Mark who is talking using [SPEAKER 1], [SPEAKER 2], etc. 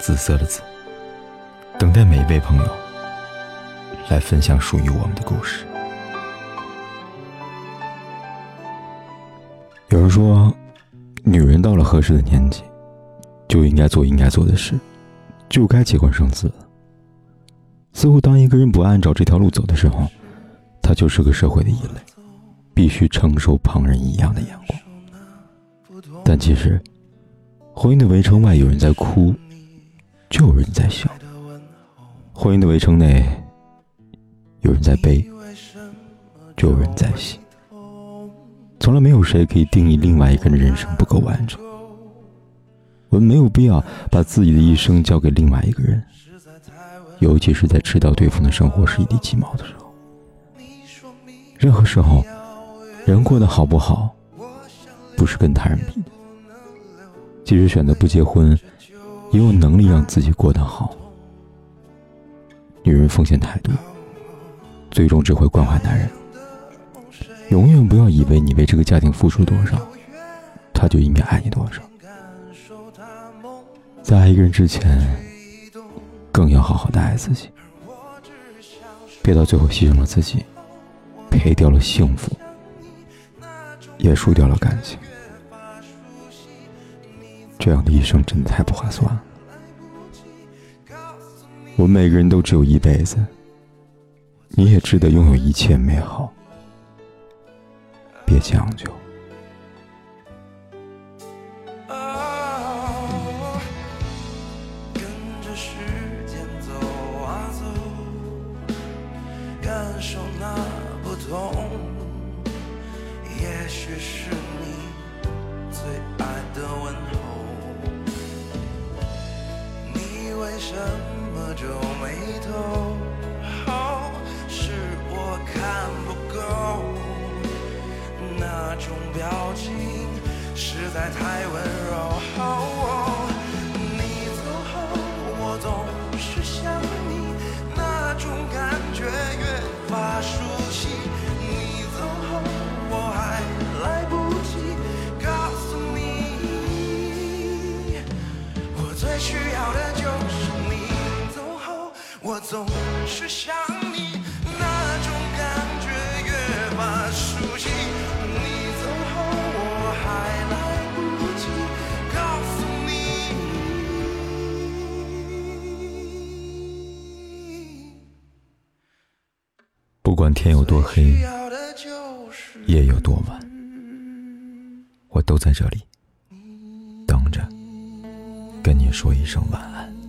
[SPEAKER 1] 紫色的紫，等待每一位朋友来分享属于我们的故事。有人说，女人到了合适的年纪，就应该做应该做的事，就该结婚生子。似乎当一个人不按照这条路走的时候，他就是个社会的异类，必须承受旁人异样的眼光。但其实，婚姻的围城外有人在哭，就有人在笑；婚姻的围城内有人在悲，就有人在喜。从来没有谁可以定义另外一个人的人生不够完整。我们没有必要把自己的一生交给另外一个人，尤其是在知道对方的生活是一地鸡毛的时候。任何时候，人过得好不好，不是跟他人比的。即使选择不结婚，也有能力让自己过得好。女人风险太多，最终只会惯坏男人。永远不要以为你为这个家庭付出多少，他就应该爱你多少。在爱一个人之前，更要好好的爱自己，别到最后牺牲了自己，赔掉了幸福，也输掉了感情。这样的一生真的太不划算了。我们每个人都只有一辈子，你也值得拥有一切美好。别将就。
[SPEAKER 2] 跟着时间走啊走，感受那不同。也许是什么皱眉头？是我看不够。那种表情实在太温柔。你走后，我总是想你，那种感觉越发熟我总是想你那种感觉越发熟悉你走后我还来不及告诉你。
[SPEAKER 1] 不管天有多黑夜有多晚我都在这里等着跟你说一声晚安。